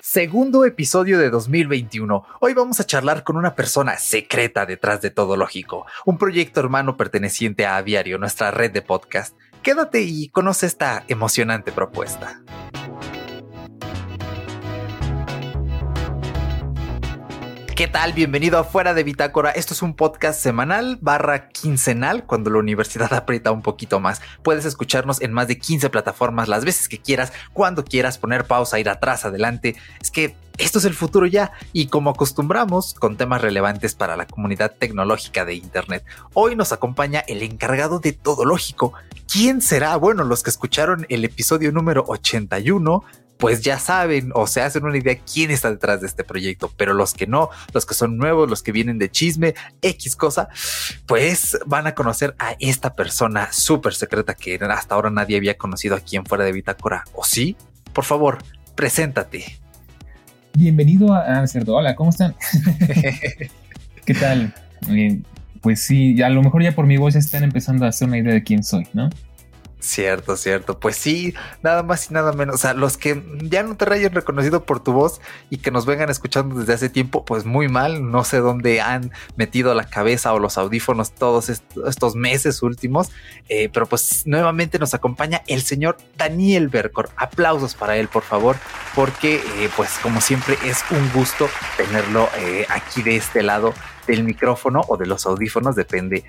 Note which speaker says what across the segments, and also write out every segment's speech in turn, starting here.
Speaker 1: Segundo episodio de 2021. Hoy vamos a charlar con una persona secreta detrás de todo lógico, un proyecto hermano perteneciente a Aviario, nuestra red de podcast. Quédate y conoce esta emocionante propuesta. ¿Qué tal? Bienvenido a Fuera de Bitácora. Esto es un podcast semanal barra quincenal cuando la universidad aprieta un poquito más. Puedes escucharnos en más de 15 plataformas las veces que quieras, cuando quieras, poner pausa, ir atrás, adelante. Es que esto es el futuro ya y como acostumbramos con temas relevantes para la comunidad tecnológica de Internet. Hoy nos acompaña el encargado de todo lógico. ¿Quién será? Bueno, los que escucharon el episodio número 81 pues ya saben o se hacen una idea quién está detrás de este proyecto, pero los que no, los que son nuevos, los que vienen de chisme, X cosa, pues van a conocer a esta persona súper secreta que hasta ahora nadie había conocido aquí en Fuera de Bitácora. ¿O sí? Por favor, preséntate.
Speaker 2: Bienvenido a, Cerdo. Hola, ¿cómo están? ¿Qué tal? pues sí, a lo mejor ya por mi voz ya están empezando a hacer una idea de quién soy, ¿no?
Speaker 1: Cierto, cierto. Pues sí, nada más y nada menos. O sea, los que ya no te hayan reconocido por tu voz y que nos vengan escuchando desde hace tiempo, pues muy mal. No sé dónde han metido la cabeza o los audífonos todos estos meses últimos. Eh, pero pues nuevamente nos acompaña el señor Daniel Bercor. Aplausos para él, por favor, porque eh, pues como siempre es un gusto tenerlo eh, aquí de este lado del micrófono o de los audífonos, depende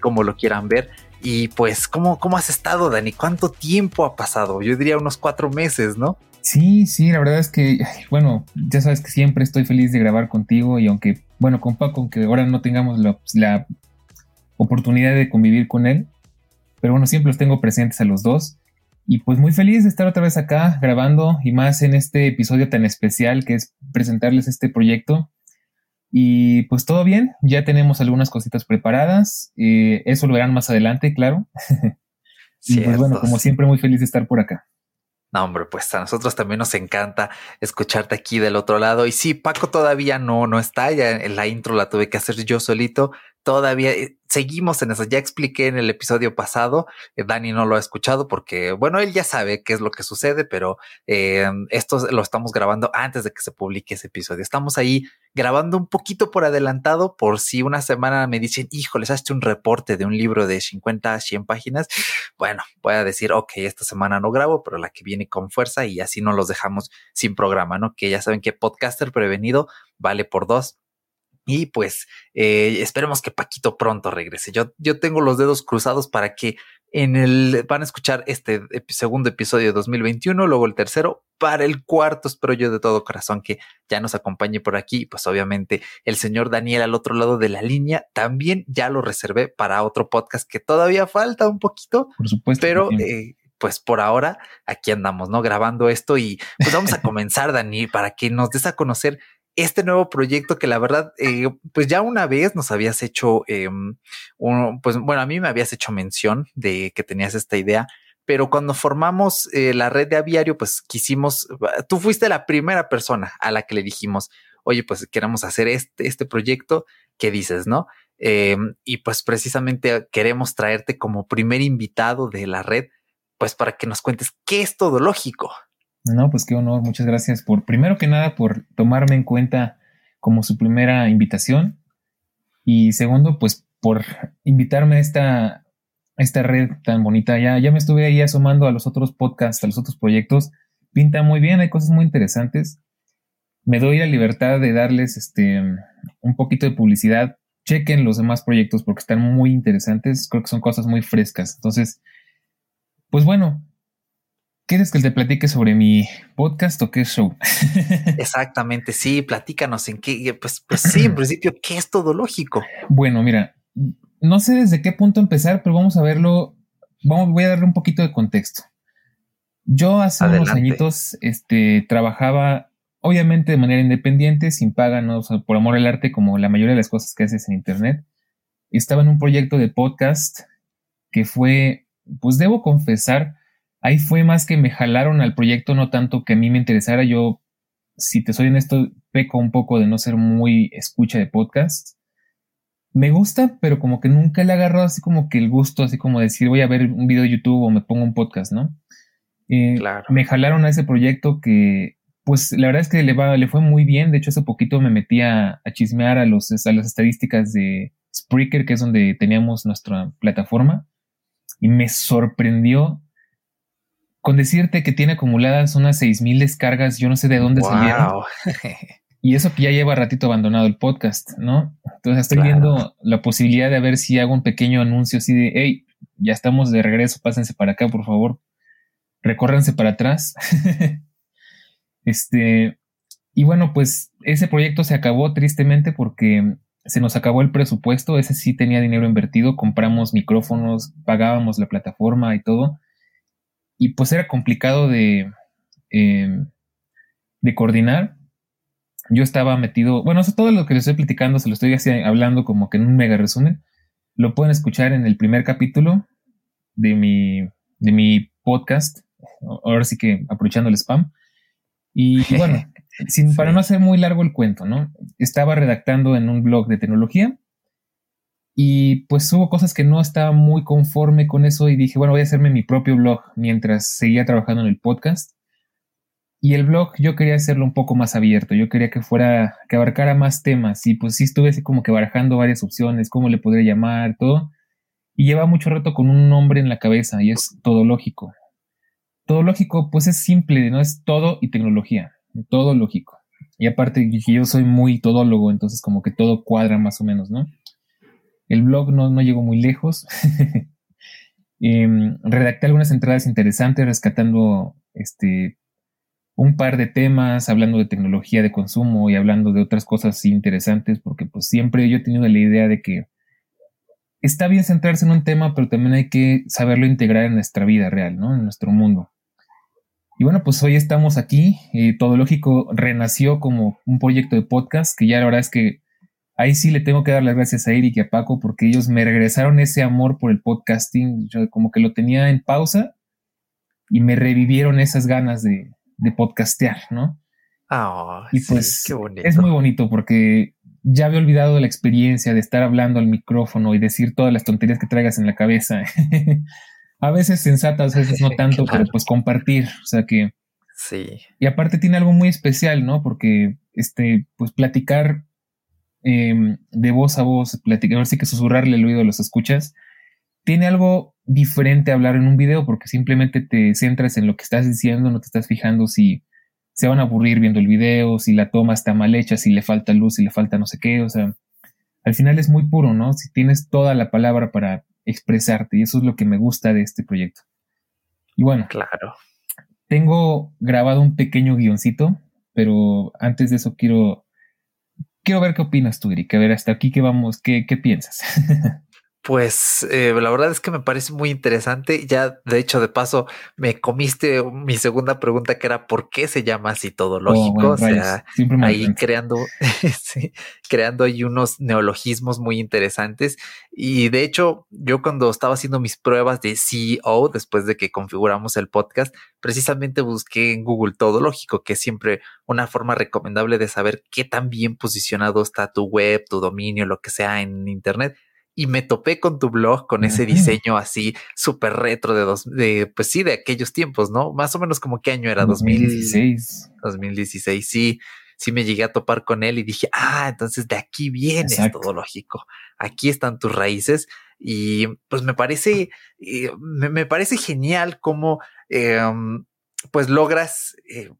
Speaker 1: cómo lo quieran ver. Y pues, ¿cómo, ¿cómo has estado, Dani? ¿Cuánto tiempo ha pasado? Yo diría unos cuatro meses, ¿no?
Speaker 2: Sí, sí, la verdad es que, bueno, ya sabes que siempre estoy feliz de grabar contigo y aunque, bueno, con Paco, aunque ahora no tengamos la, la oportunidad de convivir con él, pero bueno, siempre los tengo presentes a los dos. Y pues muy feliz de estar otra vez acá grabando y más en este episodio tan especial que es presentarles este proyecto y pues todo bien, ya tenemos algunas cositas preparadas. Eh, eso lo verán más adelante, claro. y pues bueno, como siempre, muy feliz de estar por acá.
Speaker 1: No, hombre, pues a nosotros también nos encanta escucharte aquí del otro lado. Y sí, Paco todavía no, no está. Ya en la intro la tuve que hacer yo solito. Todavía eh, seguimos en eso. Ya expliqué en el episodio pasado. Eh, Dani no lo ha escuchado porque, bueno, él ya sabe qué es lo que sucede, pero eh, esto lo estamos grabando antes de que se publique ese episodio. Estamos ahí grabando un poquito por adelantado por si una semana me dicen, has hecho un reporte de un libro de 50 a 100 páginas. Bueno, voy a decir, ok, esta semana no grabo, pero la que viene con fuerza y así no los dejamos sin programa, ¿no? Que ya saben que podcaster prevenido vale por dos. Y pues eh, esperemos que Paquito pronto regrese. Yo, yo tengo los dedos cruzados para que en el van a escuchar este segundo episodio de 2021, luego el tercero, para el cuarto espero yo de todo corazón que ya nos acompañe por aquí. Pues obviamente el señor Daniel al otro lado de la línea también ya lo reservé para otro podcast que todavía falta un poquito.
Speaker 2: Por supuesto.
Speaker 1: Pero eh, pues por ahora aquí andamos, ¿no? Grabando esto y pues vamos a comenzar, Dani, para que nos des a conocer este nuevo proyecto que la verdad, eh, pues ya una vez nos habías hecho, em, pues bueno, a mí me habías hecho mención de que tenías esta idea, pero cuando formamos eh, la red de aviario, pues quisimos, tú fuiste la primera persona a la que le dijimos, oye, pues queremos hacer este, este proyecto, ¿qué dices, no? Em, y pues precisamente queremos traerte como primer invitado de la red, pues para que nos cuentes qué es todo lógico.
Speaker 2: No, pues qué honor. Muchas gracias por, primero que nada, por tomarme en cuenta como su primera invitación. Y segundo, pues por invitarme a esta, esta red tan bonita. Ya, ya me estuve ahí asomando a los otros podcasts, a los otros proyectos. Pinta muy bien, hay cosas muy interesantes. Me doy la libertad de darles este, un poquito de publicidad. Chequen los demás proyectos porque están muy interesantes. Creo que son cosas muy frescas. Entonces, pues bueno, ¿Quieres que te platique sobre mi podcast o qué show?
Speaker 1: Exactamente, sí, platícanos en qué, pues, pues sí, en principio, ¿qué es todo lógico?
Speaker 2: Bueno, mira, no sé desde qué punto empezar, pero vamos a verlo, vamos, voy a darle un poquito de contexto. Yo hace unos añitos este, trabajaba, obviamente de manera independiente, sin paga, ¿no? por amor al arte, como la mayoría de las cosas que haces en Internet. Estaba en un proyecto de podcast que fue, pues debo confesar, ahí fue más que me jalaron al proyecto, no tanto que a mí me interesara. Yo, si te soy honesto, peco un poco de no ser muy escucha de podcast. me gusta, pero como que nunca le he agarrado así como que el gusto, así como decir voy a ver un video de YouTube o me pongo un podcast, ¿no? Eh, claro. Me jalaron a ese proyecto que, pues la verdad es que le, va, le fue muy bien. De hecho, hace poquito me metí a, chismear a, los, a las estadísticas de Spreaker, que es donde teníamos nuestra plataforma, y me sorprendió con decirte que tiene acumuladas unas 6.000 descargas, yo no sé de dónde salieron. Y eso que ya lleva ratito abandonado el podcast, ¿no? Entonces estoy viendo la posibilidad de ver si hago un pequeño anuncio así de, hey, ya estamos de regreso, pásense para acá, por favor, recórranse para atrás. este, y bueno, pues ese proyecto se acabó tristemente porque se nos acabó el presupuesto, ese sí tenía dinero invertido, compramos micrófonos, pagábamos la plataforma y todo, y pues era complicado de, em, de coordinar yo estaba metido, bueno, todo lo que les estoy platicando se lo estoy así hablando como que en un mega resumen. Lo pueden escuchar en el primer capítulo de mi, de mi podcast. Ahora sí que aprovechando el spam. Y bueno, sin, para no hacer muy largo el cuento, ¿no? Estaba redactando en un blog de tecnología y pues hubo cosas que no estaba muy conforme con eso y dije, bueno, voy a hacerme mi propio blog mientras seguía trabajando en el podcast. Y el blog yo quería hacerlo un poco más abierto, yo quería que fuera, que abarcara más temas y pues sí estuve así como que barajando varias opciones, cómo le podría llamar, todo. Y lleva mucho rato con un nombre en la cabeza y es todo lógico. Todo lógico pues es simple, ¿no? Es todo y tecnología, todo lógico. Y aparte yo soy muy todólogo, entonces como que todo cuadra más o menos, ¿no? El blog no, no llegó muy lejos. Em, redacté algunas entradas interesantes rescatando este un par de temas, hablando de tecnología de consumo y hablando de otras cosas interesantes, porque pues siempre yo he tenido la idea de que está bien centrarse en un tema, pero también hay que saberlo integrar en nuestra vida real, ¿no? En nuestro mundo. Y bueno, pues hoy estamos aquí. Eh, Todo Lógico renació como un proyecto de podcast, que ya la verdad es que ahí sí le tengo que dar las gracias a Eric y a Paco, porque ellos me regresaron ese amor por el podcasting. Yo como que lo tenía en pausa y me revivieron esas ganas de, de podcastear, ¿no?
Speaker 1: Ah, y pues
Speaker 2: es muy bonito porque ya había olvidado la experiencia de estar hablando al micrófono y decir todas las tonterías que traigas en la cabeza. a veces sensatas, a veces no tanto, pero pues compartir, o sea que...
Speaker 1: Sí.
Speaker 2: Y aparte tiene algo muy especial, ¿no? Porque, este, pues platicar em, de voz a voz, platicar, sí que susurrarle el oído a los escuchas, tiene algo diferente a hablar en un video porque simplemente te centras en lo que estás diciendo, no te estás fijando si se van a aburrir viendo el video, si la toma está mal hecha, si le falta luz, si le falta no sé qué, o sea, al final es muy puro, ¿no? Si tienes toda la palabra para expresarte y eso es lo que me gusta de este proyecto. Y bueno,
Speaker 1: claro.
Speaker 2: Tengo grabado un pequeño guioncito, pero antes de eso quiero quiero ver qué opinas tú, Eric, a ver hasta aquí qué vamos, qué, qué piensas.
Speaker 1: Pues eh, la verdad es que me parece muy interesante. Ya, de hecho, de paso, me comiste mi segunda pregunta que era ¿por qué se llama así todo oh, lógico? o sea, ahí creando, creando ahí unos neologismos muy interesantes. Y de hecho, yo cuando estaba haciendo mis pruebas de CEO, después de que configuramos el podcast, precisamente busqué en Google todo lógico, que es siempre una forma recomendable de saber qué tan bien posicionado está tu web, tu dominio, lo que sea en Internet y me topé con tu blog con ese diseño así súper retro de dos, de pues sí, de aquellos tiempos, ¿no? Más o menos como qué año era 2016. 2016, sí. Sí me llegué a topar con él y dije, ah, entonces de aquí viene todo lógico. Aquí están tus raíces y pues me parece, eh, me, parece genial cómo em, pues logras eh,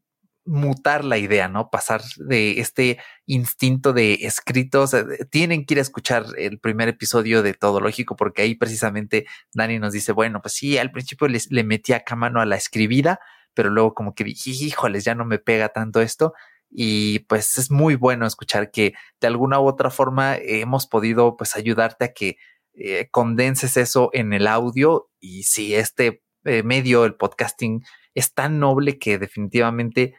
Speaker 1: mutar la idea, ¿no? Pasar de este instinto de escritos. tienen que ir a escuchar el primer episodio de Todo Lógico, porque ahí precisamente Dani nos dice, bueno, pues sí, al principio le metí acá mano a la escribida, pero luego como que dije, híjoles, ya no me pega tanto esto. Y pues es muy bueno escuchar que de alguna u otra forma hemos podido pues ayudarte a que eh, condenses eso en el audio y si este eh, medio, el podcasting, es tan noble que definitivamente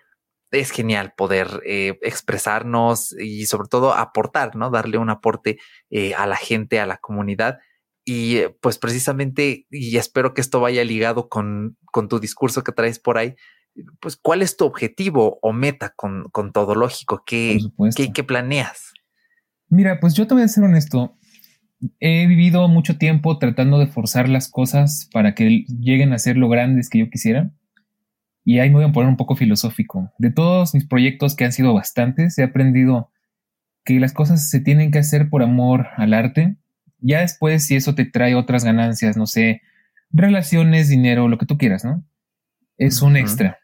Speaker 1: es genial poder eh, expresarnos y sobre todo aportar, ¿no? Darle un aporte eh, a la gente, a la comunidad. Y eh, pues precisamente, y espero que esto vaya ligado con, con tu discurso que traes por ahí, pues cuál es tu objetivo o meta con, con todo lógico, ¿Qué, ¿qué, ¿qué, planeas?
Speaker 2: Mira, pues yo te voy a ser honesto, he vivido mucho tiempo tratando de forzar las cosas para que lleguen a ser lo grandes que yo quisiera. Y ahí me voy a poner un poco filosófico. De todos mis proyectos, que han sido bastantes, he aprendido que las cosas se tienen que hacer por amor al arte. Ya después, si eso te trae otras ganancias, no sé, relaciones, dinero, lo que tú quieras, ¿no? Es un extra.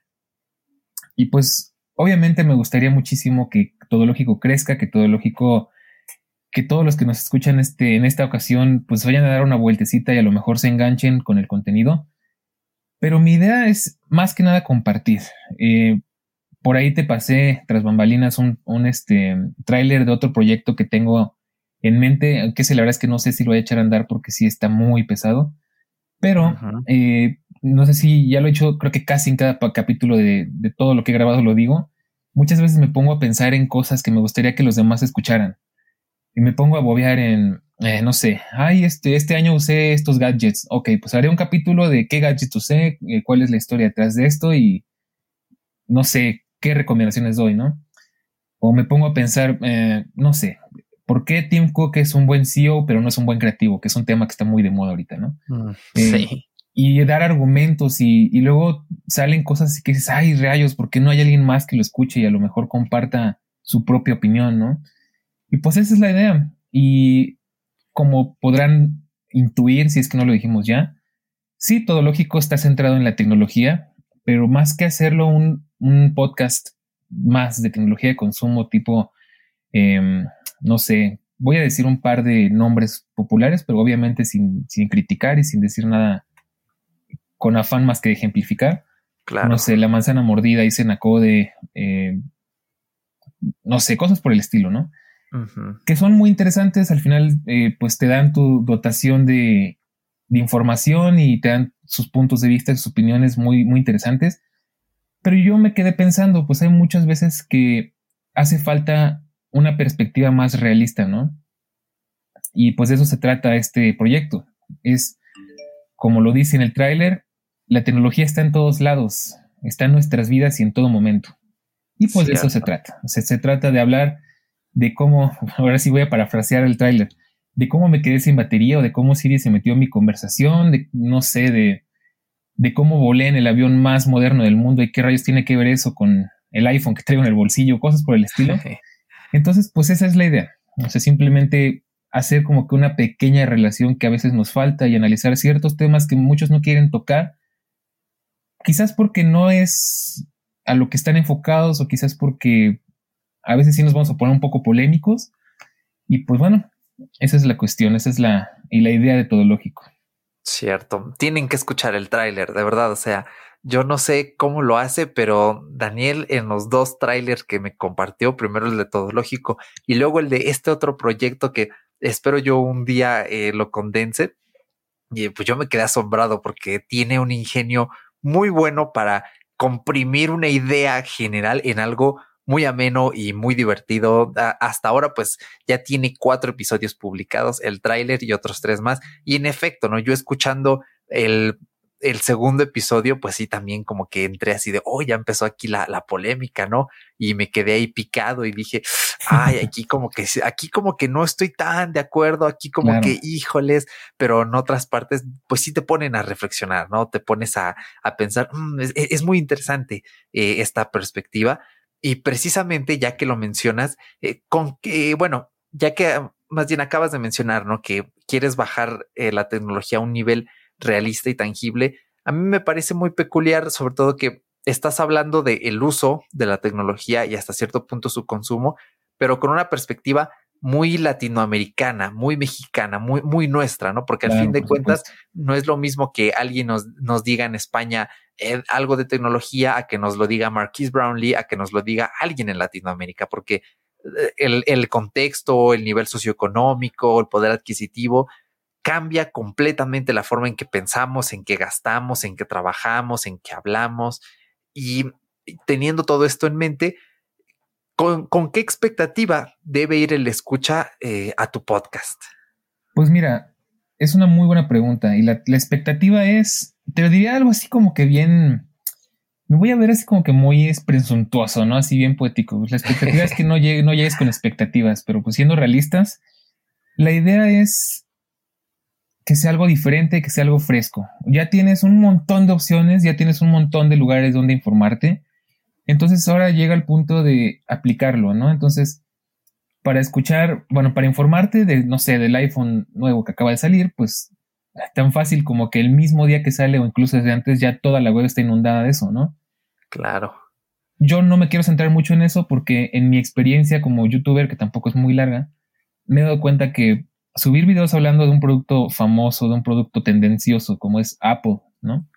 Speaker 2: Y pues, obviamente me gustaría muchísimo que todo lógico crezca, que todo lógico que todos los que nos escuchan este, en esta ocasión pues vayan a dar una vueltecita y a lo mejor se enganchen con el contenido. Pero mi idea es más que nada compartir. Eh, por ahí te pasé tras bambalinas un, un este, tráiler de otro proyecto que tengo en mente, aunque la verdad es que no sé si lo voy a echar a andar porque sí está muy pesado. Pero eh, no sé si ya lo he hecho, creo que casi en cada capítulo de, de todo lo que he grabado lo digo. Muchas veces me pongo a pensar en cosas que me gustaría que los demás escucharan y me pongo a bobear en, eh, no sé, ay, este, este año usé estos gadgets. Ok, pues haré un capítulo de qué gadgets usé, eh, cuál es la historia detrás de esto y no sé qué recomendaciones doy, ¿no? O me pongo a pensar, eh, no sé, ¿por qué Tim Cook es un buen CEO pero no es un buen creativo? Que es un tema que está muy de moda ahorita, ¿no? Mm, sí. Y dar argumentos y, y, luego salen cosas que dices, ay, rayos, ¿por qué no hay alguien más que lo escuche y a lo mejor comparta su propia opinión, ¿no? Y pues esa es la idea. Y como podrán intuir, si es que no lo dijimos ya, sí, todo lógico está centrado en la tecnología, pero más que hacerlo un, podcast más de tecnología de consumo tipo, em, no sé, voy a decir un par de nombres populares, pero obviamente sin, criticar y sin decir nada con afán más que ejemplificar. Claro. No sé, la manzana mordida y Senacode, eh, no sé, cosas por el estilo, ¿no? Que son muy interesantes. Al final, eh, pues te dan tu dotación de, información y te dan sus puntos de vista, sus opiniones muy, muy interesantes. Pero yo me quedé pensando, pues hay muchas veces que hace falta una perspectiva más realista, ¿no? Y pues de eso se trata este proyecto. Es, como lo dice en el tráiler, la tecnología está en todos lados, está en nuestras vidas y en todo momento. Y pues de eso se trata. se trata de hablar de cómo, ahora sí voy a parafrasear el tráiler, de cómo me quedé sin batería o de cómo Siri se metió en mi conversación, de no sé, de, de cómo volé en el avión más moderno del mundo y qué rayos tiene que ver eso con el iPhone que traigo en el bolsillo, cosas por el estilo. Entonces, pues esa es la idea. O sea, simplemente hacer como que una pequeña relación que a veces nos falta y analizar ciertos temas que muchos no quieren tocar, quizás porque no es a lo que están enfocados o quizás porque a veces sí nos vamos a poner un poco polémicos. Y pues bueno, esa es la cuestión, esa es la, y la idea de todo lógico.
Speaker 1: Cierto, tienen que escuchar el tráiler, de verdad, o sea, yo no sé cómo lo hace, pero Daniel en los dos trailers que me compartió, primero el de Todo Lógico y luego el de este otro proyecto que espero yo un día eh, lo condense, y pues yo me quedé asombrado porque tiene un ingenio muy bueno para comprimir una idea general en algo muy ameno y muy divertido. hasta ahora, pues ya tiene cuatro episodios publicados, el tráiler y otros tres más. Y en efecto, ¿no? Yo escuchando el, el segundo episodio, pues sí, también como que entré así de, oh, ya empezó aquí la, la polémica, ¿no? Y me quedé ahí picado y dije, ay, aquí como que, aquí como que no estoy tan de acuerdo, aquí como que, híjoles, pero en otras partes, pues sí te ponen a reflexionar, ¿no? Te pones a, a pensar, mm, es, muy interesante eh, esta perspectiva y precisamente ya que lo mencionas, eh, con que, bueno, ya que más bien acabas de mencionar, ¿no? Que quieres bajar eh, la tecnología a un nivel realista y tangible, a mí me parece muy peculiar, sobre todo que estás hablando del el uso de la tecnología y hasta cierto punto su consumo, pero con una perspectiva muy latinoamericana, muy mexicana, muy, muy nuestra, ¿no? Porque al fin de cuentas no es lo mismo que alguien nos, nos diga en España eh, algo de tecnología a que nos lo diga Marquise Brownlee, a que nos lo diga alguien en Latinoamérica, porque eh, el, el contexto, el nivel socioeconómico, el poder adquisitivo cambia completamente la forma en que pensamos, en que gastamos, en que trabajamos, en que hablamos. Y teniendo todo esto en mente, ¿Con, qué expectativa debe ir el escucha eh, a tu podcast?
Speaker 2: Pues mira, es una muy buena pregunta y la, expectativa es, te diría algo así como que bien, me voy a ver así como que muy presuntuoso, ¿no? Así bien poético. La expectativa es que no, no llegues con expectativas, pero pues siendo realistas, la idea es que sea algo diferente, que sea algo fresco. Ya tienes un montón de opciones, ya tienes un montón de lugares donde informarte. Entonces ahora llega el punto de aplicarlo, ¿no? Entonces, para escuchar, bueno, para informarte de, no sé, del iPhone nuevo que acaba de salir, pues tan fácil como que el mismo día que sale o incluso desde antes ya toda la web está inundada de eso, ¿no?
Speaker 1: Claro.
Speaker 2: Yo no me quiero centrar mucho en eso porque en mi experiencia como youtuber, que tampoco es muy larga, me he dado cuenta que subir videos hablando de un producto famoso, de un producto tendencioso como es Apple, ¿no?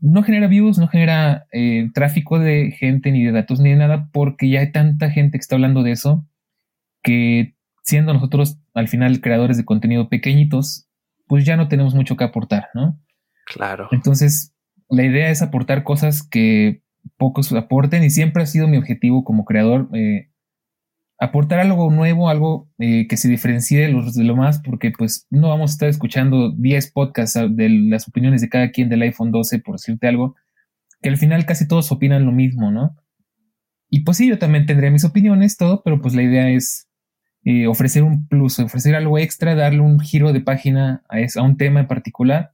Speaker 2: No genera views, no genera eh, tráfico de gente, ni de datos, ni de nada, porque ya hay tanta gente que está hablando de eso que siendo nosotros al final creadores de contenido pequeñitos, pues ya no tenemos mucho que aportar, ¿no?
Speaker 1: Claro.
Speaker 2: Entonces, la idea es aportar cosas que pocos aporten y siempre ha sido mi objetivo como creador eh, aportar algo nuevo, algo eh, que se diferencie de los de lo más, porque pues no vamos a estar escuchando 10 podcasts de las opiniones de cada quien del iPhone 12, por decirte algo, que al final casi todos opinan lo mismo, ¿no? Y pues sí, yo también tendré mis opiniones, todo, pero pues la idea es eh, ofrecer un plus, ofrecer algo extra, darle un giro de página a, a un tema en particular.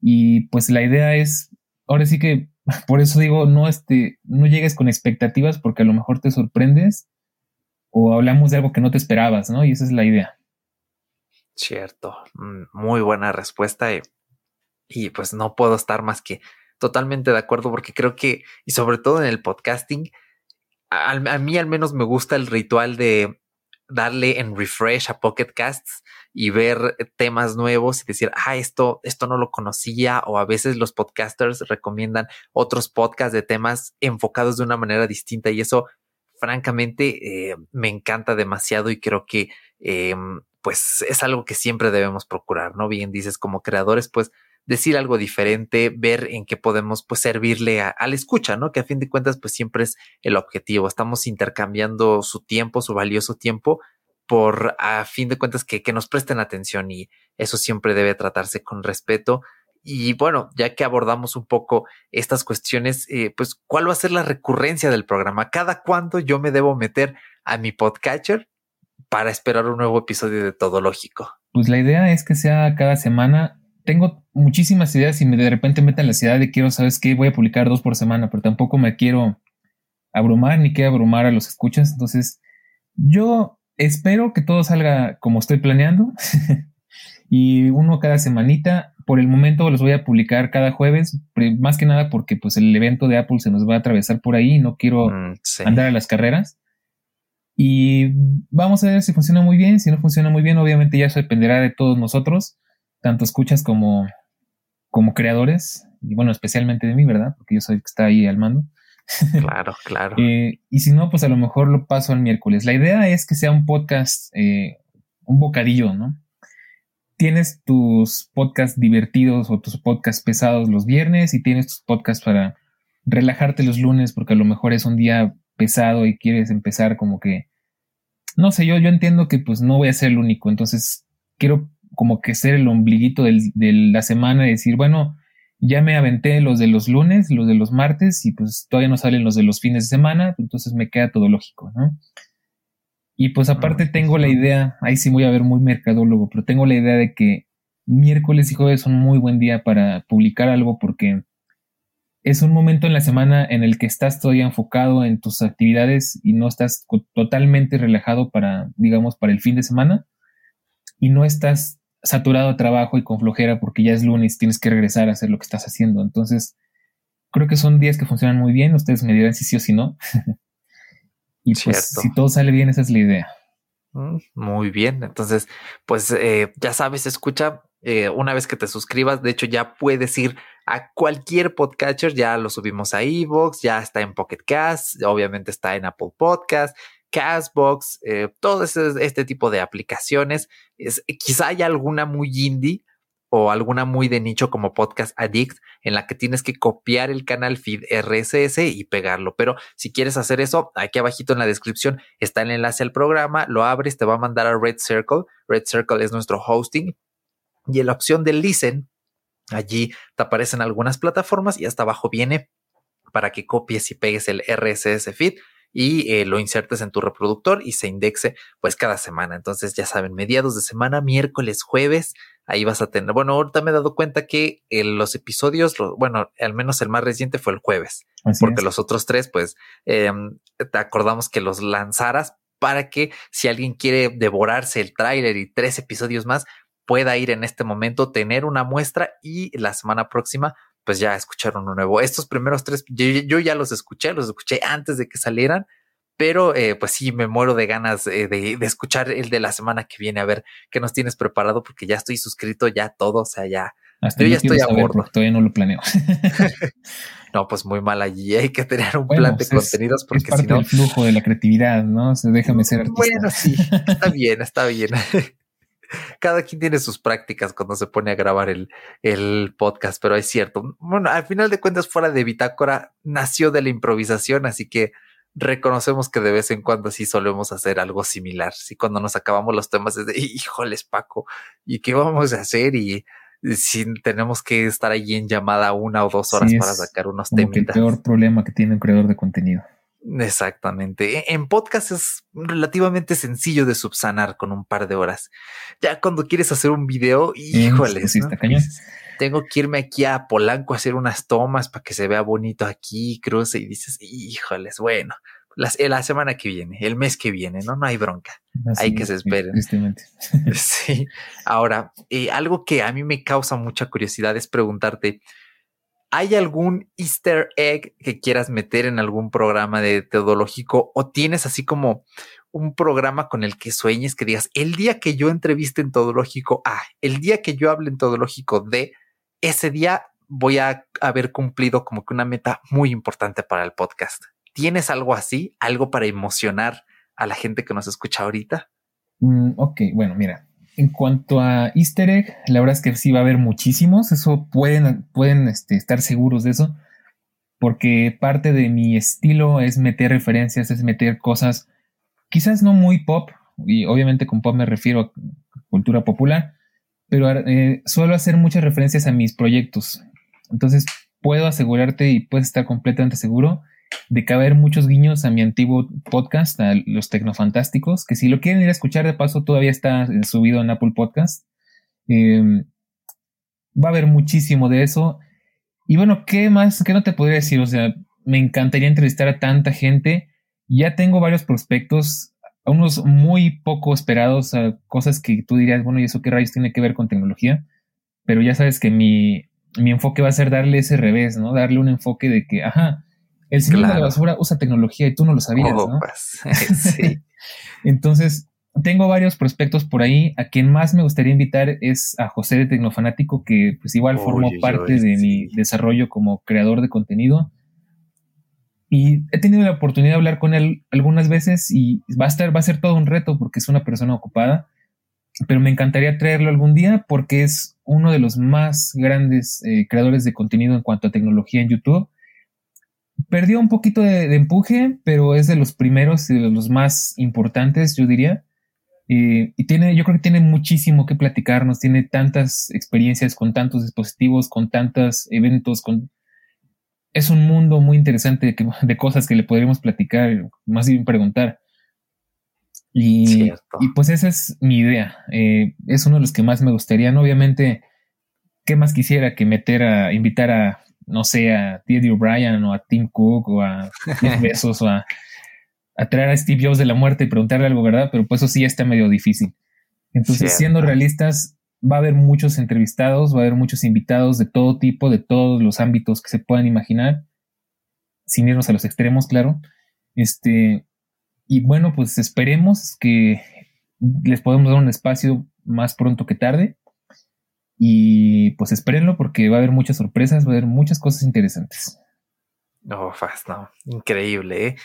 Speaker 2: Y pues la idea es, ahora sí que, por eso digo, no, este, no llegues con expectativas porque a lo mejor te sorprendes o hablamos de algo que no te esperabas, ¿no? Y esa es la idea.
Speaker 1: Cierto, mm, muy buena respuesta y, pues no puedo estar más que totalmente de acuerdo porque creo que, y sobre todo en el podcasting, a, mí al menos me gusta el ritual de darle en refresh a Pocket Casts y ver temas nuevos y decir, ah, esto, esto no lo conocía, o a veces los podcasters recomiendan otros podcasts de temas enfocados de una manera distinta y eso francamente eh, me encanta demasiado y creo que em, pues es algo que siempre debemos procurar, ¿no? Bien dices, como creadores, pues decir algo diferente, ver en qué podemos pues servirle a, la escucha, ¿no? Que a fin de cuentas pues siempre es el objetivo. Estamos intercambiando su tiempo, su valioso tiempo por a fin de cuentas que, que nos presten atención y eso siempre debe tratarse con respeto y bueno, ya que abordamos un poco estas cuestiones, eh, pues, ¿cuál va a ser la recurrencia del programa? ¿Cada cuándo yo me debo meter a mi podcatcher para esperar un nuevo episodio de Todo Lógico?
Speaker 2: Pues la idea es que sea cada semana. Tengo muchísimas ideas y me de repente meta en la ciudad de quiero, ¿sabes qué? Voy a publicar dos por semana, pero tampoco me quiero abrumar ni quiero abrumar a los escuchas. Entonces, yo espero que todo salga como estoy planeando. y uno cada semanita por el momento los voy a publicar cada jueves, más que nada porque pues el evento de Apple se nos va a atravesar por ahí, no quiero mm, andar a las carreras. Y vamos a ver si funciona muy bien, si no funciona muy bien, obviamente ya eso dependerá de todos nosotros, tanto escuchas como, como creadores, y bueno, especialmente de mí, ¿verdad? Porque yo soy el que está ahí al mando.
Speaker 1: Claro, claro.
Speaker 2: Eh, y si no, pues a lo mejor lo paso al miércoles. La idea es que sea un podcast, eh, un bocadillo, ¿no? tienes tus podcasts divertidos o tus podcasts pesados los viernes y tienes tus podcasts para relajarte los lunes porque a lo mejor es un día pesado y quieres empezar como que no sé yo yo entiendo que pues no voy a ser el único entonces quiero como que ser el ombliguito de la semana y decir bueno ya me aventé los de los lunes los de los martes y pues todavía no salen los de los fines de semana entonces me queda todo lógico no y pues aparte tengo la idea, ahí sí voy a ver muy mercadólogo, pero tengo la idea de que miércoles y jueves son muy buen día para publicar algo porque es un momento en la semana en el que estás todavía enfocado en tus actividades y no estás totalmente relajado para, digamos, para el fin de semana y no estás saturado de trabajo y con flojera porque ya es lunes, tienes que regresar a hacer lo que estás haciendo. Entonces, creo que son días que funcionan muy bien. Ustedes me dirán si sí o si no. Y pues si todo sale bien, esa es la idea.
Speaker 1: Mm, muy bien, entonces, pues eh, ya sabes, escucha, eh, una vez que te suscribas, de hecho ya puedes ir a cualquier podcatcher, ya lo subimos a Evox, ya está en Pocket Cast, obviamente está en Apple Podcast, Castbox, eh, todo este tipo de aplicaciones. Es, quizá haya alguna muy indie, o alguna muy de nicho como Podcast Addict, en la que tienes que copiar el canal feed RSS y pegarlo. Pero si quieres hacer eso, aquí abajito en la descripción está el enlace al programa, lo abres, te va a mandar a Red Circle. Red Circle es nuestro hosting. Y en la opción de Listen, allí te aparecen algunas plataformas y hasta abajo viene para que copies y pegues el RSS feed y eh, lo insertes en tu reproductor y se indexe pues cada semana. Entonces ya saben, mediados de semana, miércoles, jueves, ahí vas a tener, bueno, ahorita me he dado cuenta que los episodios, bueno, al menos el más reciente fue el jueves, porque los otros tres, pues, em, te acordamos que los lanzaras para que si alguien quiere devorarse el tráiler y tres episodios más, pueda ir en este momento, tener una muestra y la semana próxima, pues ya escuchar uno nuevo. Estos primeros tres, yo ya los escuché, los escuché antes de que salieran pero eh, pues sí, me muero de ganas eh, de, escuchar el de la semana que viene, a ver qué nos tienes preparado, porque ya estoy suscrito, ya todo, o sea, ya.
Speaker 2: yo ya estoy a bordo. Todavía no lo planeo.
Speaker 1: no, pues muy mal allí. Hay que tener un plan de pues contenidos porque
Speaker 2: si no. El flujo de la creatividad, ¿no? Se déjame ser artista.
Speaker 1: Bueno, sí, está bien, está bien. Cada quien tiene sus prácticas cuando se pone a grabar el, el podcast, pero es cierto. Bueno, al final de cuentas, fuera de Bitácora, nació de la improvisación, así que reconocemos que de vez en cuando sí solemos hacer algo similar. Sí, cuando nos acabamos los temas es de, híjoles, Paco, ¿y qué vamos a hacer? Y si tenemos que estar allí en llamada una o dos horas para sacar unos temas.
Speaker 2: El peor problema que tiene un creador de contenido.
Speaker 1: Exactamente. E, en podcast es relativamente sencillo de subsanar con un par de horas. Ya cuando quieres hacer un video. Sí, está cañón tengo que irme aquí a Polanco a hacer unas tomas para que se vea bonito aquí, cruce y dices, híjoles, bueno, eh, la semana que viene, el mes que viene, ¿no? No hay bronca. hay que se esperen. sí. Ahora, eh, algo que a mí me causa mucha curiosidad es preguntarte, ¿hay algún easter egg que quieras meter en algún programa de teodológico o tienes así como un programa con el que sueñes que digas, el día que yo entreviste en Todológico A, el día que yo hable en Todológico D, ese día voy a haber cumplido como que una meta muy importante para el podcast. ¿Tienes algo así? ¿Algo para emocionar a la gente que nos escucha ahorita?
Speaker 2: Mm, ok, bueno, mira, en cuanto a easter egg, la verdad es que sí va a haber muchísimos, eso pueden, pueden este, estar seguros de eso, porque parte de mi estilo es meter referencias, es meter cosas quizás no muy pop, y obviamente con pop me refiero a cultura popular, pero eh, suelo hacer muchas referencias a mis proyectos. Entonces, puedo asegurarte y puedes estar completamente seguro de que va a haber muchos guiños a mi antiguo podcast, a los Tecnofantásticos, que si lo quieren ir a escuchar de paso, todavía está subido en Apple Podcast. Em, va a haber muchísimo de eso. Y bueno, ¿qué más? ¿Qué no te podría decir? O sea, me encantaría entrevistar a tanta gente. Ya tengo varios prospectos unos muy poco esperados, a cosas que tú dirías, bueno, ¿y eso qué rayos tiene que ver con tecnología? Pero ya sabes que mi, enfoque va a ser darle ese revés, ¿no? Darle un enfoque de que, ajá, el señor de la basura usa tecnología y tú no lo sabías, ¿no? Pues, sí. Entonces, tengo varios prospectos por ahí. A quien más me gustaría invitar es a José de Tecnofanático, que pues igual formó parte de mi desarrollo como creador de contenido. Y he tenido la oportunidad de hablar con él algunas veces y va a estar, va a ser todo un reto porque es una persona ocupada, pero me encantaría traerlo algún día porque es uno de los más grandes eh, creadores de contenido en cuanto a tecnología en YouTube. Perdió un poquito de, empuje, pero es de los primeros y de los más importantes, yo diría. y tiene, yo creo que tiene muchísimo que platicarnos, tiene tantas experiencias con tantos dispositivos, con tantos eventos, con es un mundo muy interesante de, cosas que le podríamos platicar, más bien preguntar. Y, pues esa es mi idea. Eh, es uno de los que más me gustaría. Obviamente, ¿qué más quisiera que meter a, invitar a, no sé, a Teddy O'Brien o a Tim Cook o a Jeff Bezos o a, traer a Steve Jobs de la muerte y preguntarle algo, ¿verdad? Pero pues eso sí ya está medio difícil. Entonces, siendo realistas, va a haber muchos entrevistados, va a haber muchos invitados de todo tipo, de todos los ámbitos que se puedan imaginar, sin irnos a los extremos, claro. Este, y bueno, pues esperemos que les podamos dar un espacio más pronto que tarde. Y pues espérenlo porque va a haber muchas sorpresas, va a haber muchas cosas interesantes.
Speaker 1: No, fast, no, increíble. ¿eh?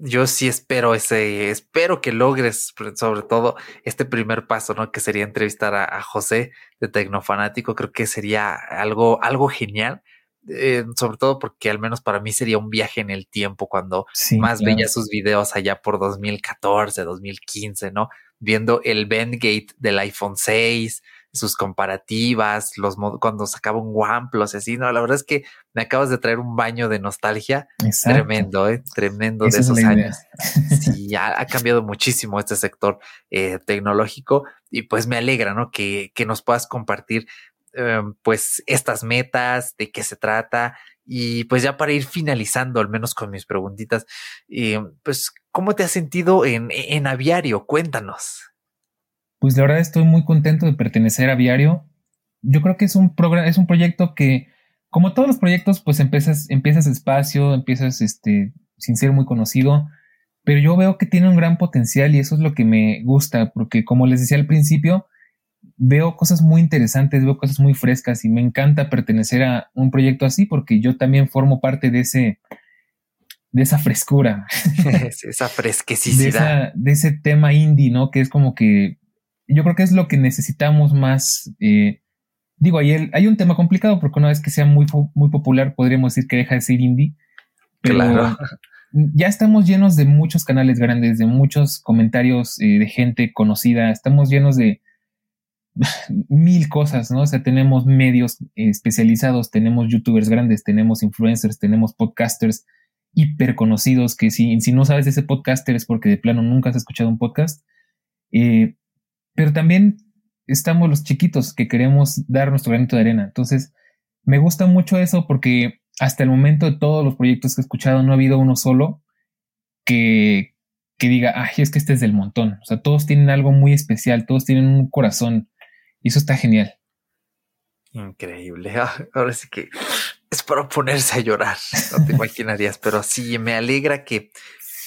Speaker 1: Yo sí espero ese, espero que logres, sobre todo este primer paso, ¿no? Que sería entrevistar a, José de Tecnofanático. Creo que sería algo, algo genial. Eh, sobre todo porque al menos para mí sería un viaje en el tiempo cuando más veía sus videos allá por 2014, 2015, ¿no? Viendo el Bendgate del iPhone 6, sus comparativas, los cuando sacaba un OnePlus, así, no, la verdad es que me acabas de traer un baño de nostalgia tremendo, ¿eh? tremendo de esos años. Sí, ha, ha, cambiado muchísimo este sector eh, tecnológico y pues me alegra, ¿no? Que, que nos puedas compartir eh, pues estas metas, de qué se trata y pues ya para ir finalizando, al menos con mis preguntitas, eh, pues, ¿cómo te has sentido en, en Aviario? Cuéntanos.
Speaker 2: Pues la verdad estoy muy contento de pertenecer a Aviario. Yo creo que es un programa, es un proyecto que, como todos los proyectos, pues empiezas, empiezas despacio, empiezas este, sin ser muy conocido, pero yo veo que tiene un gran potencial y eso es lo que me gusta, porque como les decía al principio, veo cosas muy interesantes, veo cosas muy frescas y me encanta pertenecer a un proyecto así porque yo también formo parte de ese de esa frescura,
Speaker 1: esa fresquecidad,
Speaker 2: de, ese tema indie, ¿no? Que es como que yo creo que es lo que necesitamos más. Eh, digo, hay, hay un tema complicado porque una vez que sea muy, muy popular podríamos decir que deja de ser indie, pero ya estamos llenos de muchos canales grandes, de muchos comentarios eh, de gente conocida, estamos llenos de mil cosas, ¿no? O sea, tenemos medios especializados, tenemos youtubers grandes, tenemos influencers, tenemos podcasters hiper conocidos que si, si no sabes de ese podcaster es porque de plano nunca has escuchado un podcast. Eh, pero también estamos los chiquitos que queremos dar nuestro granito de arena. Entonces, me gusta mucho eso porque hasta el momento de todos los proyectos que he escuchado no ha habido uno solo que, que diga, ay, es que este es del montón. O sea, todos tienen algo muy especial, todos tienen un corazón y eso está genial.
Speaker 1: Increíble. Ahora sí que es para ponerse a llorar. No te imaginarías, pero sí me alegra que,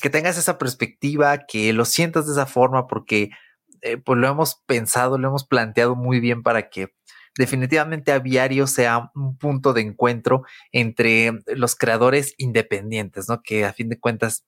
Speaker 1: que tengas esa perspectiva, que lo sientas de esa forma, porque eh, pues lo hemos pensado, lo hemos planteado muy bien para que definitivamente Aviario sea un punto de encuentro entre los creadores independientes, ¿no? Que a fin de cuentas,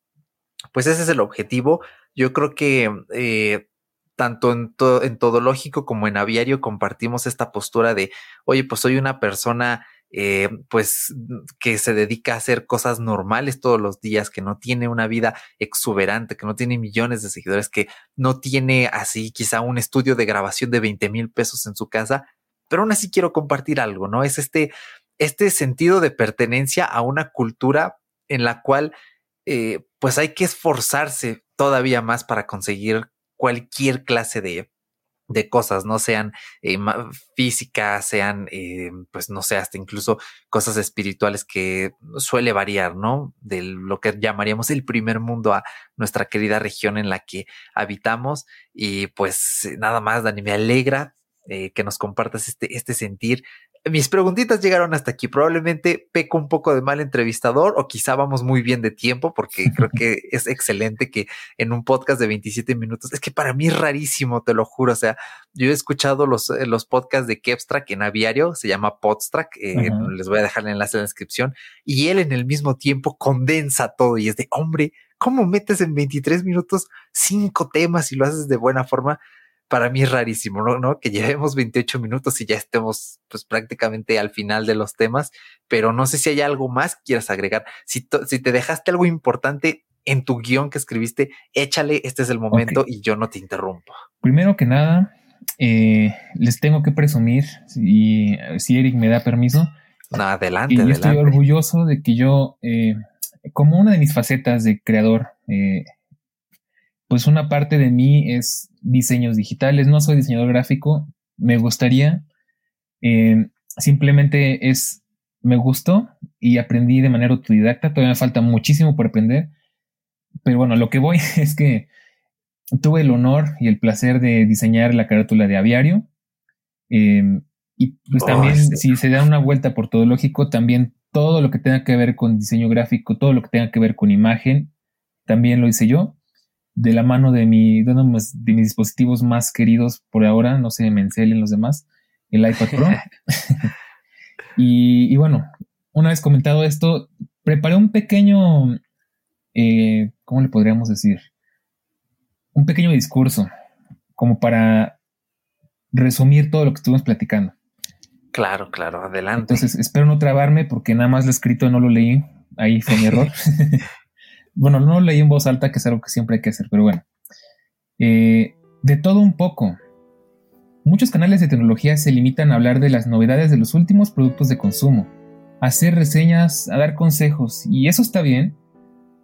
Speaker 1: pues ese es el objetivo. Yo creo que eh, tanto en, en todo lógico como en aviario compartimos esta postura de, oye, pues soy una persona eh, pues que se dedica a hacer cosas normales todos los días, que no tiene una vida exuberante, que no tiene millones de seguidores, que no tiene así quizá un estudio de grabación de 20 mil pesos en su casa, pero aún así quiero compartir algo, ¿no? Es este, este sentido de pertenencia a una cultura en la cual eh, pues hay que esforzarse todavía más para conseguir cualquier clase de, de cosas, no sean eh, físicas, sean, eh, pues no sé, hasta incluso cosas espirituales que suele variar, ¿no? De lo que llamaríamos el primer mundo a nuestra querida región en la que habitamos. Y pues nada más, Dani, me alegra eh, que nos compartas este, este sentir mis preguntitas llegaron hasta aquí. Probablemente peco un poco de mal entrevistador o quizá vamos muy bien de tiempo porque creo que es excelente que en un podcast de 27 minutos, es que para mí es rarísimo, te lo juro. O sea, yo he escuchado los, eh, los podcasts de Kepstrack en aviario, se llama Podstrack, eh, les voy a dejar el enlace en la descripción y él en el mismo tiempo condensa todo y es de hombre, ¿cómo metes en 23 minutos cinco temas y lo haces de buena forma? Para mí es rarísimo, ¿no? Que llevemos 28 minutos y ya estemos pues prácticamente al final de los temas, pero no sé si hay algo más que quieras agregar. Si, si te dejaste algo importante en tu guion que escribiste, échale, este es el momento y yo no te interrumpo.
Speaker 2: Primero que nada, eh, les tengo que presumir, si, si Eric me da permiso.
Speaker 1: No, adelante,
Speaker 2: y
Speaker 1: Estoy
Speaker 2: orgulloso de que yo, eh, como una de mis facetas de creador, eh, pues una parte de mí es diseños digitales, no soy diseñador gráfico, me gustaría, eh, simplemente es, me gustó y aprendí de manera autodidacta, todavía me falta muchísimo por aprender, pero bueno, lo que voy es que tuve el honor y el placer de diseñar la carátula de aviario. Em, y pues también, si se da una vuelta por todo lógico, también todo lo que tenga que ver con diseño gráfico, todo lo que tenga que ver con imagen, también lo hice yo de la mano de, mi, de, mis, dispositivos más queridos por ahora, no sé, me en los demás, el iPad Pro. y, bueno, una vez comentado esto, preparé un pequeño, eh, ¿cómo le podríamos decir? Un pequeño discurso, como para resumir todo lo que estuvimos platicando.
Speaker 1: Claro, claro, adelante.
Speaker 2: Entonces, espero no trabarme porque nada más lo escrito no lo leí. Ahí fue mi error. Bueno, no leí en voz alta, que es algo que siempre hay que hacer, pero bueno. Eh, de todo un poco. Muchos canales de tecnología se limitan a hablar de las novedades de los últimos productos de consumo, a hacer reseñas, a dar consejos, y eso está bien,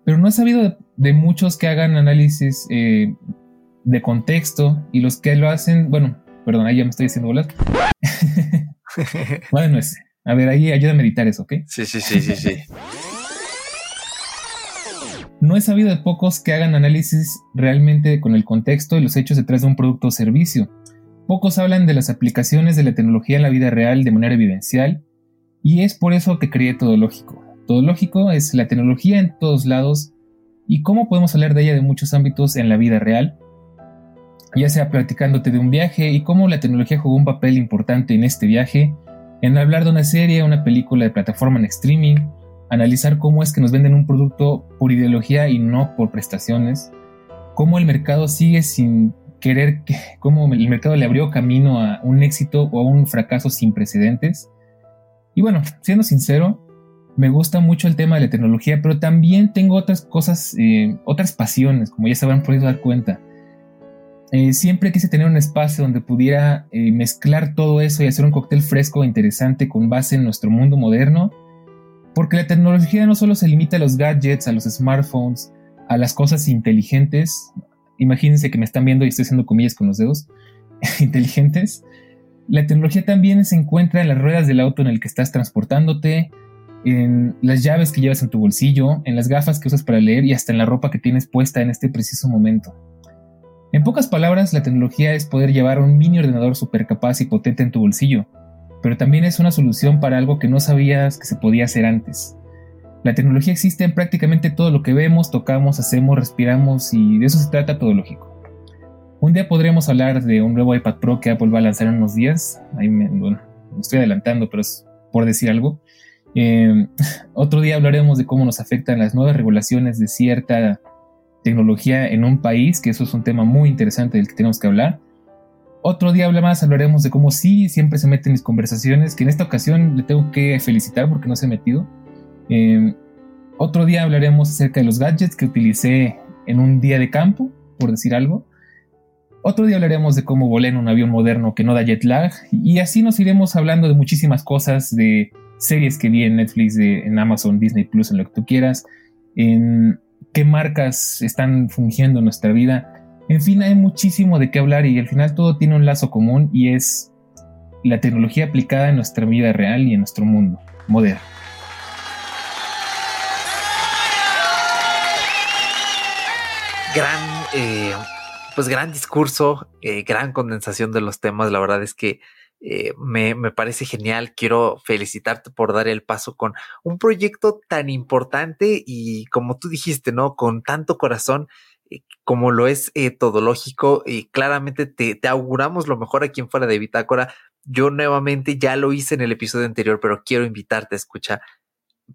Speaker 2: pero no he sabido de, muchos que hagan análisis eh, de contexto y los que lo hacen, bueno, perdón, ahí ya me estoy diciendo bolas. bueno, es. A ver, ahí ayuda a meditar eso, ¿ok?
Speaker 1: Sí, sí, sí, sí, sí.
Speaker 2: No he sabido de pocos que hagan análisis realmente con el contexto y los hechos detrás de un producto o servicio. Pocos hablan de las aplicaciones de la tecnología en la vida real de manera evidencial y es por eso que creé Todo Lógico. Todo Lógico es la tecnología en todos lados y cómo podemos hablar de ella de muchos ámbitos en la vida real, ya sea platicándote de un viaje y cómo la tecnología jugó un papel importante en este viaje, en hablar de una serie, una película de plataforma en streaming, analizar cómo es que nos venden un producto por ideología y no por prestaciones, cómo el mercado sigue sin querer, cómo el mercado le abrió camino a un éxito o a un fracaso sin precedentes. Y bueno, siendo sincero, me gusta mucho el tema de la tecnología, pero también tengo otras cosas, eh, otras pasiones, como ya se habrán podido dar cuenta. Eh, siempre quise tener un espacio donde pudiera eh, mezclar todo eso y hacer un cóctel fresco e interesante con base en nuestro mundo moderno porque la tecnología no solo se limita a los gadgets, a los smartphones, a las cosas inteligentes. Imagínense que me están viendo y estoy haciendo comillas con los dedos. inteligentes. La tecnología también se encuentra en las ruedas del auto en el que estás transportándote, en las llaves que llevas en tu bolsillo, en las gafas que usas para leer y hasta en la ropa que tienes puesta en este preciso momento. En pocas palabras, la tecnología es poder llevar un mini ordenador super capaz y potente en tu bolsillo, pero también es una solución para algo que no sabías que se podía hacer antes. La tecnología existe en prácticamente todo lo que vemos, tocamos, hacemos, respiramos y de eso se trata todo lógico. Un día podremos hablar de un nuevo iPad Pro que Apple va a lanzar en unos días. Ahí me, estoy adelantando, pero es por decir algo. Eh, otro día hablaremos de cómo nos afectan las nuevas regulaciones de cierta tecnología en un país, que eso es un tema muy interesante del que tenemos que hablar. Otro día más hablaremos de cómo sí siempre se mete en mis conversaciones, que en esta ocasión le tengo que felicitar porque no se ha metido. Em, otro día hablaremos acerca de los gadgets que utilicé en un día de campo, por decir algo. Otro día hablaremos de cómo volé en un avión moderno que no da jet lag. Y así nos iremos hablando de muchísimas cosas, de series que vi en Netflix, de, en Amazon, Disney Plus, en lo que tú quieras, en qué marcas están fungiendo en nuestra vida. En fin, hay muchísimo de qué hablar y al final todo tiene un lazo común y es la tecnología aplicada en nuestra vida real y en nuestro mundo moderno.
Speaker 1: Gran, eh, pues gran discurso, eh, gran condensación de los temas. La verdad es que eh, me, me, parece genial. Quiero felicitarte por dar el paso con un proyecto tan importante y como tú dijiste, ¿no? Con tanto corazón como lo es eh, todo lógico y claramente te, te, auguramos lo mejor aquí en fuera de Bitácora. Yo nuevamente ya lo hice en el episodio anterior, pero quiero invitarte a escuchar.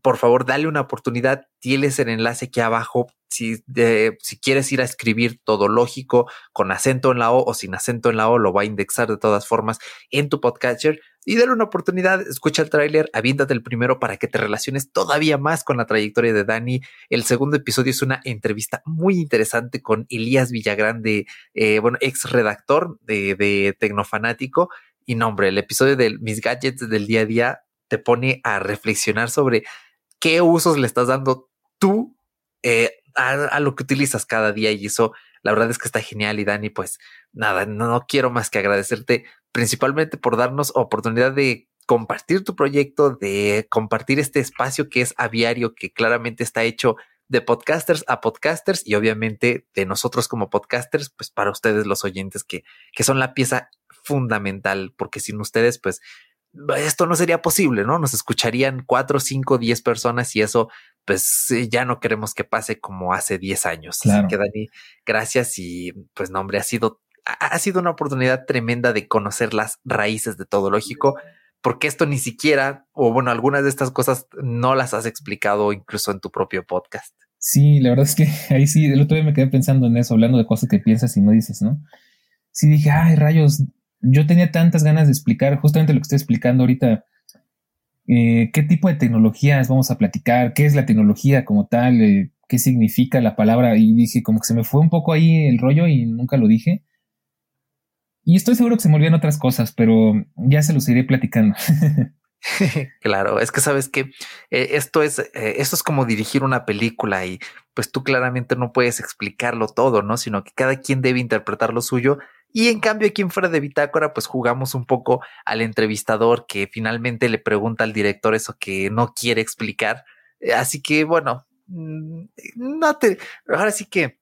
Speaker 1: Por favor, dale una oportunidad. Tienes el enlace aquí abajo. Si, si quieres ir a escribir todo lógico con acento en la O o sin acento en la O, lo va a indexar de todas formas en tu podcatcher y dale una oportunidad, escucha el tráiler, aviéntate el primero para que te relaciones todavía más con la trayectoria de Dani. El segundo episodio es una entrevista muy interesante con Elías Villagrande, eh, bueno, ex redactor de, de Tecnofanático. Y no, hombre, el episodio de mis gadgets del día a día te pone a reflexionar sobre qué usos le estás dando tú eh, a, lo que utilizas cada día y eso la verdad es que está genial. Y Dani, pues nada, no quiero más que agradecerte principalmente por darnos oportunidad de compartir tu proyecto, de compartir este espacio que es aviario, que claramente está hecho de podcasters a podcasters y obviamente de nosotros como podcasters, pues para ustedes los oyentes que, que son la pieza fundamental, porque sin ustedes, pues esto no sería posible, ¿no? Nos escucharían cuatro, cinco, diez personas y eso, pues ya no queremos que pase como hace diez años. Así que Dani, gracias y pues no, hombre, ha sido ha sido una oportunidad tremenda de conocer las raíces de todo lógico, porque esto ni siquiera, o bueno, algunas de estas cosas no las has explicado incluso en tu propio podcast.
Speaker 2: Sí, la verdad es que ahí sí, el otro día me quedé pensando en eso, hablando de cosas que piensas y no dices, ¿no? Sí dije, ay, rayos, yo tenía tantas ganas de explicar justamente lo que estoy explicando ahorita. Eh, ¿Qué tipo de tecnologías vamos a platicar? ¿Qué es la tecnología como tal? Eh, ¿Qué significa la palabra? Y dije, como que se me fue un poco ahí el rollo y nunca lo dije Y estoy seguro que se me olvidan otras cosas, pero ya se los iré platicando.
Speaker 1: claro, es que sabes que eh, esto es esto es como dirigir una película y pues tú claramente no puedes explicarlo todo, ¿no? Sino que cada quien debe interpretar lo suyo y en cambio aquí en fuera de bitácora pues jugamos un poco al entrevistador que finalmente le pregunta al director eso que no quiere explicar. Eh, así que bueno, mm, no te ahora sí que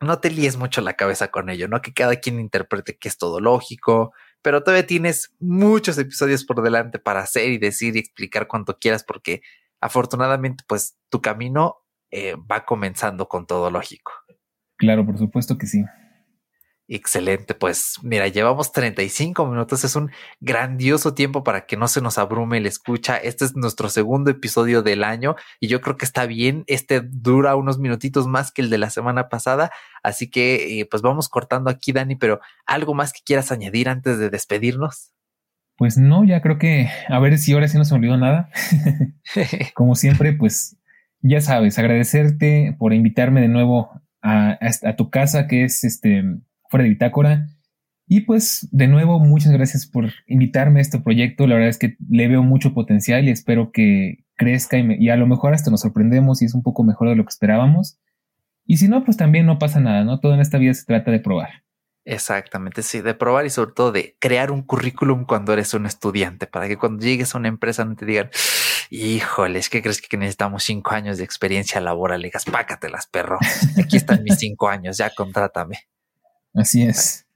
Speaker 1: no te líes mucho la cabeza con ello, ¿no? Que cada quien interprete que es todo lógico, pero todavía tienes muchos episodios por delante para hacer y decir y explicar cuanto quieras, porque afortunadamente, pues tu camino eh, va comenzando con todo lógico.
Speaker 2: Claro, por supuesto que sí.
Speaker 1: Excelente, pues mira, llevamos 35 minutos, es un grandioso tiempo para que no se nos abrume el escucha. Este es nuestro segundo episodio del año y yo creo que está bien. Este dura unos minutitos más que el de la semana pasada, así que eh, pues vamos cortando aquí, Dani, pero algo más que quieras añadir antes de despedirnos.
Speaker 2: Pues no, ya creo que a ver si ahora sí no se me olvidó nada. Como siempre, pues ya sabes, agradecerte por invitarme de nuevo a, a tu casa, que es este fuera de bitácora. Y pues de nuevo, muchas gracias por invitarme a este proyecto. La verdad es que le veo mucho potencial y espero que crezca y, a lo mejor hasta nos sorprendemos y es un poco mejor de lo que esperábamos. Y si no, pues también no pasa nada, ¿no? Todo en esta vida se trata de probar.
Speaker 1: Exactamente, sí, de probar y sobre todo de crear un currículum cuando eres un estudiante, para que cuando llegues a una empresa no te digan, híjoles, ¿qué crees que necesitamos cinco años de experiencia laboral? Le digas, pácatelas, perro. Aquí están mis cinco años, ya contrátame.
Speaker 2: Así es.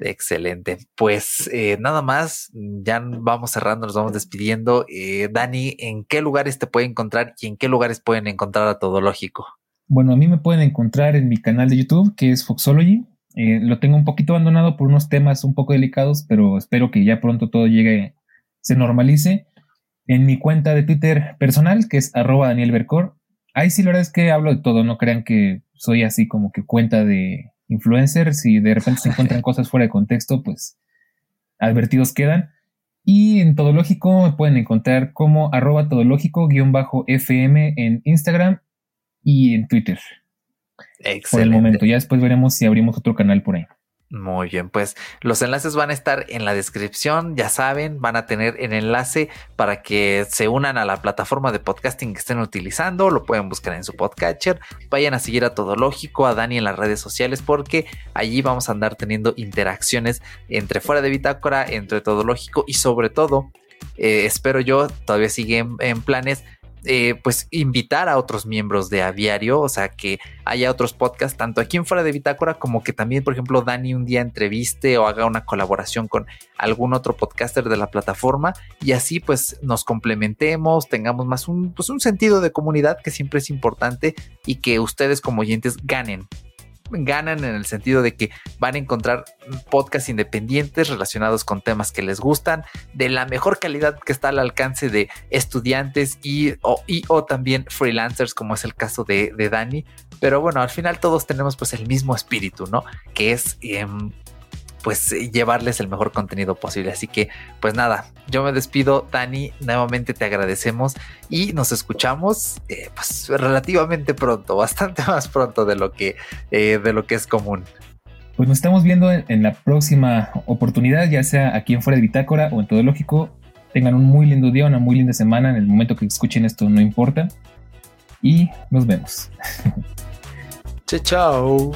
Speaker 1: Excelente. Pues eh, nada más, ya vamos cerrando, nos vamos despidiendo. Eh, Dani, ¿en qué lugares te pueden encontrar y en qué lugares pueden encontrar a Todo Lógico?
Speaker 2: Bueno, a mí me pueden encontrar en mi canal de YouTube, que es Foxology. Eh, lo tengo un poquito abandonado por unos temas un poco delicados, pero espero que ya pronto todo llegue, se normalice. En mi cuenta de Twitter personal, que es arroba Daniel Bercor. Ahí sí, la verdad es que hablo de todo, no crean que soy así como que cuenta de influencers si de repente se encuentran cosas fuera de contexto, pues advertidos quedan. Y en Todológico me pueden encontrar como arroba todológico-fm en Instagram y en Twitter. Excelente. Por el momento, ya después veremos si abrimos otro canal por ahí.
Speaker 1: Muy bien, pues los enlaces van a estar en la descripción, ya saben, van a tener el enlace para que se unan a la plataforma de podcasting que estén utilizando, lo pueden buscar en su podcatcher, vayan a seguir a Todo Lógico, a Dani en las redes sociales porque allí vamos a andar teniendo interacciones entre fuera de bitácora, entre Todo Lógico y sobre todo, eh, espero yo, todavía sigue en planes eh, pues invitar a otros miembros de Aviario, o sea, que haya otros podcasts, tanto aquí en Fuera de Bitácora, como que también, por ejemplo, Dani un día entreviste o haga una colaboración con algún otro podcaster de la plataforma y así pues nos complementemos, tengamos más un, pues, un sentido de comunidad que siempre es importante y que ustedes como oyentes ganen ganan en el sentido de que van a encontrar podcasts independientes relacionados con temas que les gustan, de la mejor calidad que está al alcance de estudiantes y o, y, o también freelancers, como es el caso de, de, Dani. Pero bueno, al final todos tenemos pues el mismo espíritu, ¿no? Que es em, pues eh, llevarles el mejor contenido posible. Así que pues nada, yo me despido, Dani, nuevamente te agradecemos y nos escuchamos eh, pues relativamente pronto, bastante más pronto de lo que, eh, de lo que es común.
Speaker 2: Pues nos estamos viendo en, la próxima oportunidad, ya sea aquí en Fuera de Bitácora o en Todo Lógico. Tengan un muy lindo día, una muy linda semana. En el momento que escuchen esto no importa. Y nos vemos.
Speaker 1: Chao, chao.